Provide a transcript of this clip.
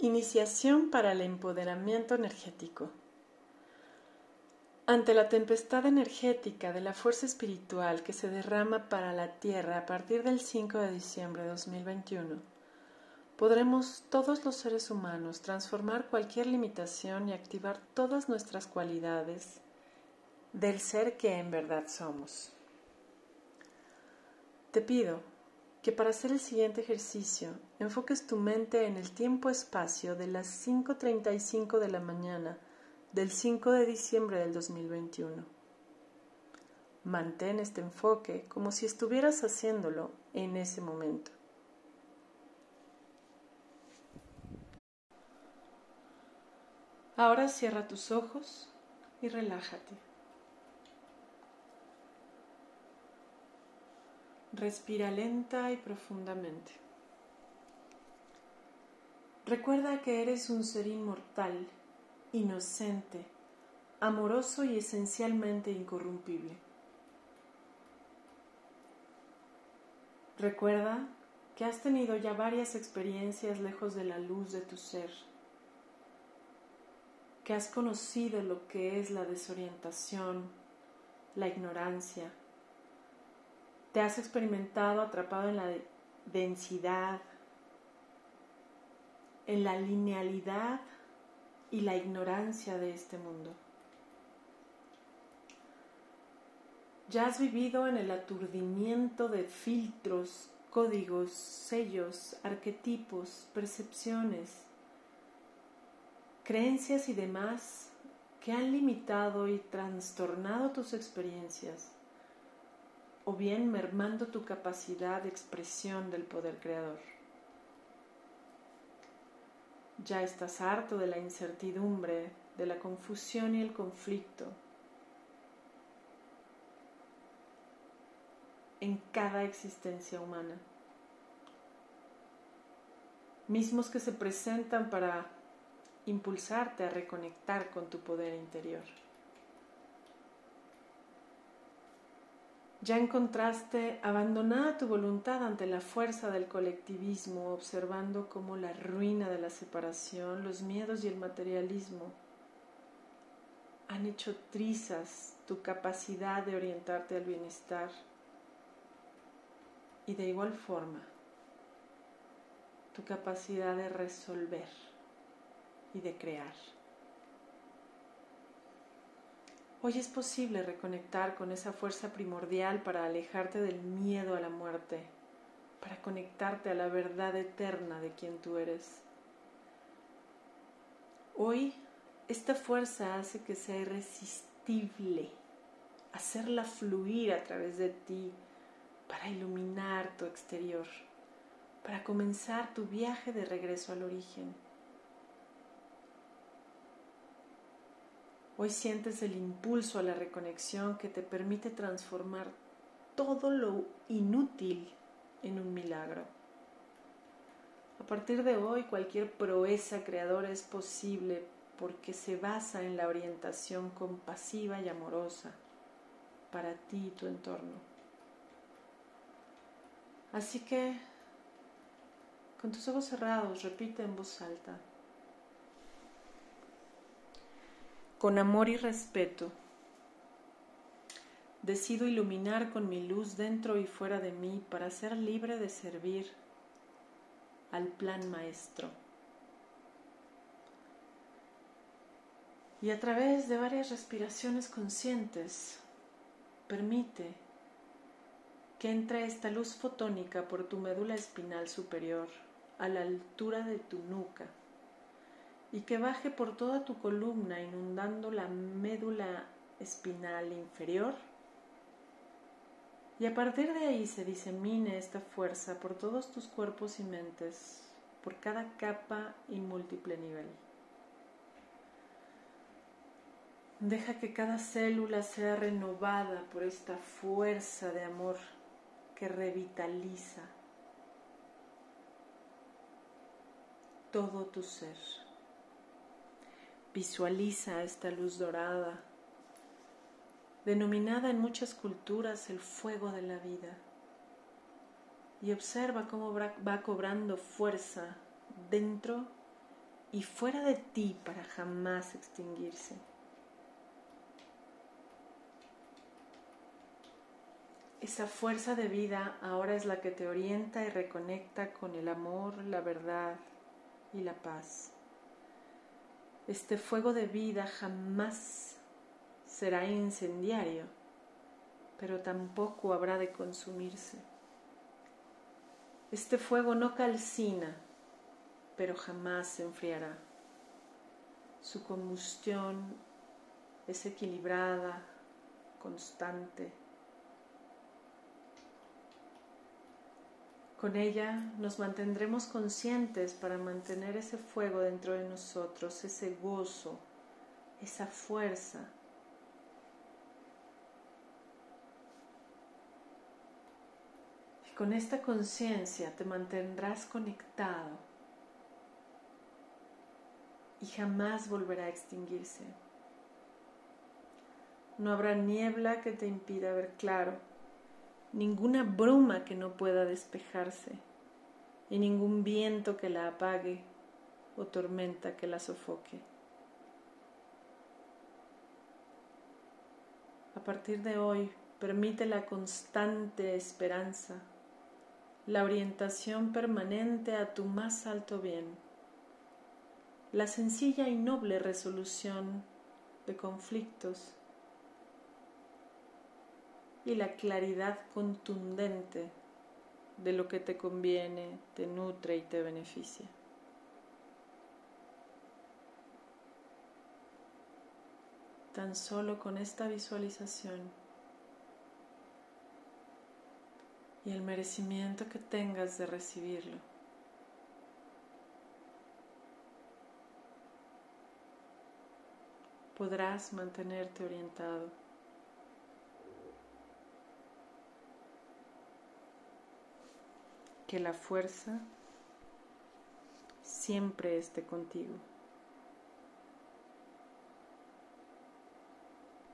Iniciación para el empoderamiento energético. Ante la tempestad energética de la fuerza espiritual que se derrama para la Tierra a partir del 5 de diciembre de 2021, podremos todos los seres humanos transformar cualquier limitación y activar todas nuestras cualidades del ser que en verdad somos. Te pido que para hacer el siguiente ejercicio enfoques tu mente en el tiempo-espacio de las 5.35 de la mañana del 5 de diciembre del 2021. Mantén este enfoque como si estuvieras haciéndolo en ese momento. Ahora cierra tus ojos y relájate. Respira lenta y profundamente. Recuerda que eres un ser inmortal, inocente, amoroso y esencialmente incorrumpible. Recuerda que has tenido ya varias experiencias lejos de la luz de tu ser, que has conocido lo que es la desorientación, la ignorancia, te has experimentado atrapado en la densidad, en la linealidad y la ignorancia de este mundo. Ya has vivido en el aturdimiento de filtros, códigos, sellos, arquetipos, percepciones, creencias y demás que han limitado y trastornado tus experiencias o bien mermando tu capacidad de expresión del poder creador. Ya estás harto de la incertidumbre, de la confusión y el conflicto en cada existencia humana, mismos que se presentan para impulsarte a reconectar con tu poder interior. Ya encontraste abandonada tu voluntad ante la fuerza del colectivismo, observando cómo la ruina de la separación, los miedos y el materialismo han hecho trizas tu capacidad de orientarte al bienestar y de igual forma tu capacidad de resolver y de crear. Hoy es posible reconectar con esa fuerza primordial para alejarte del miedo a la muerte, para conectarte a la verdad eterna de quien tú eres. Hoy esta fuerza hace que sea irresistible, hacerla fluir a través de ti para iluminar tu exterior, para comenzar tu viaje de regreso al origen. Hoy sientes el impulso a la reconexión que te permite transformar todo lo inútil en un milagro. A partir de hoy cualquier proeza creadora es posible porque se basa en la orientación compasiva y amorosa para ti y tu entorno. Así que, con tus ojos cerrados, repite en voz alta. Con amor y respeto, decido iluminar con mi luz dentro y fuera de mí para ser libre de servir al plan maestro. Y a través de varias respiraciones conscientes, permite que entre esta luz fotónica por tu médula espinal superior a la altura de tu nuca y que baje por toda tu columna inundando la médula espinal inferior. Y a partir de ahí se disemine esta fuerza por todos tus cuerpos y mentes, por cada capa y múltiple nivel. Deja que cada célula sea renovada por esta fuerza de amor que revitaliza todo tu ser. Visualiza esta luz dorada, denominada en muchas culturas el fuego de la vida, y observa cómo va cobrando fuerza dentro y fuera de ti para jamás extinguirse. Esa fuerza de vida ahora es la que te orienta y reconecta con el amor, la verdad y la paz. Este fuego de vida jamás será incendiario, pero tampoco habrá de consumirse. Este fuego no calcina, pero jamás se enfriará. Su combustión es equilibrada, constante. Con ella nos mantendremos conscientes para mantener ese fuego dentro de nosotros, ese gozo, esa fuerza. Y con esta conciencia te mantendrás conectado y jamás volverá a extinguirse. No habrá niebla que te impida ver claro, ninguna bruma que no pueda despejarse y ningún viento que la apague o tormenta que la sofoque. A partir de hoy, permite la constante esperanza, la orientación permanente a tu más alto bien la sencilla y noble resolución de conflictos y la claridad contundente de lo que te conviene, te nutre y te beneficia. Tan solo con esta visualización y el merecimiento que tengas de recibirlo. podrás mantenerte orientado. Que la fuerza siempre esté contigo.